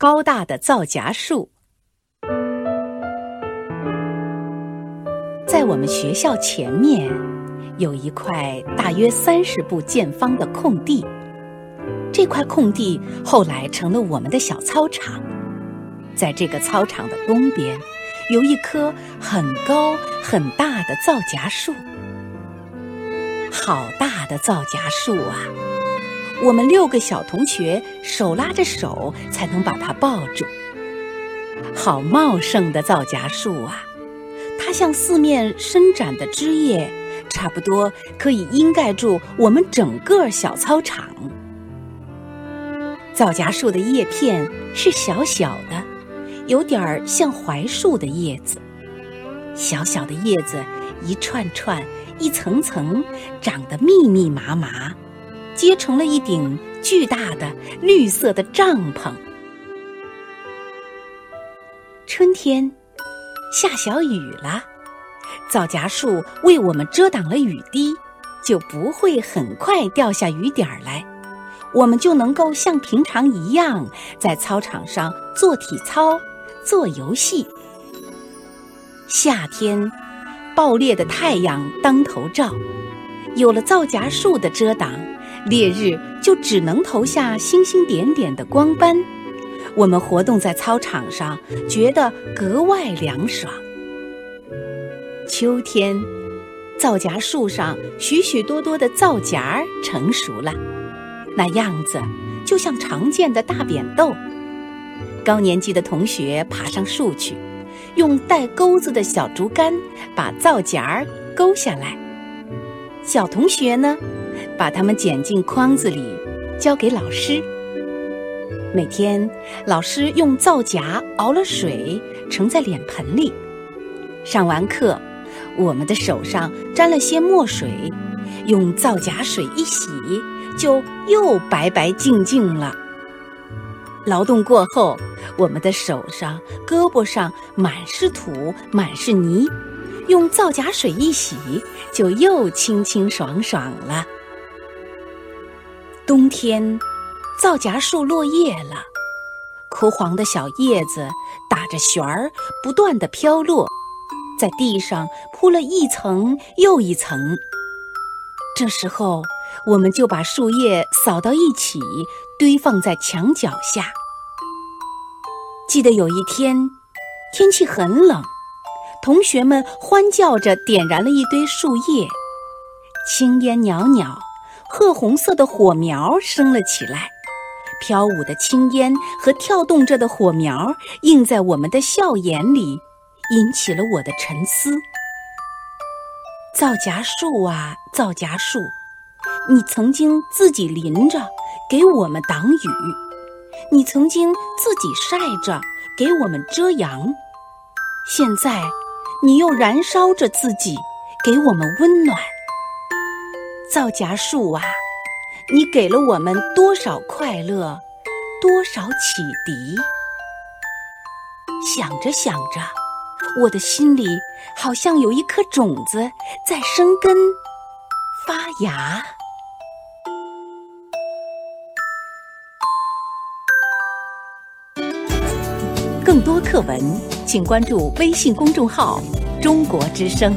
高大的皂荚树。在我们学校前面有一块大约三十步见方的空地，这块空地后来成了我们的小操场。在这个操场的东边，有一棵很高很大的皂荚树。好大的皂荚树啊！我们六个小同学手拉着手才能把它抱住。好茂盛的皂荚树啊！它向四面伸展的枝叶，差不多可以阴盖住我们整个小操场。皂荚树的叶片是小小的，有点儿像槐树的叶子。小小的叶子一串串、一层层，长得密密麻麻。结成了一顶巨大的绿色的帐篷。春天下小雨了，皂荚树为我们遮挡了雨滴，就不会很快掉下雨点儿来，我们就能够像平常一样在操场上做体操、做游戏。夏天，暴烈的太阳当头照，有了皂荚树的遮挡。烈日就只能投下星星点点的光斑，我们活动在操场上，觉得格外凉爽。秋天，皂荚树上许许多多的皂荚成熟了，那样子就像常见的大扁豆。高年级的同学爬上树去，用带钩子的小竹竿把皂荚勾下来。小同学呢？把它们捡进筐子里，交给老师。每天，老师用皂荚熬了水，盛在脸盆里。上完课，我们的手上沾了些墨水，用皂荚水一洗，就又白白净净了。劳动过后，我们的手上、胳膊上满是土，满是泥，用皂荚水一洗，就又清清爽爽了。冬天，皂荚树落叶了，枯黄的小叶子打着旋儿，不断的飘落，在地上铺了一层又一层。这时候，我们就把树叶扫到一起，堆放在墙角下。记得有一天，天气很冷，同学们欢叫着点燃了一堆树叶，青烟袅袅。褐红色的火苗升了起来，飘舞的青烟和跳动着的火苗映在我们的笑颜里，引起了我的沉思。皂荚树啊，皂荚树，你曾经自己淋着给我们挡雨，你曾经自己晒着给我们遮阳，现在你又燃烧着自己给我们温暖。皂荚树啊，你给了我们多少快乐，多少启迪？想着想着，我的心里好像有一颗种子在生根发芽。更多课文，请关注微信公众号“中国之声”。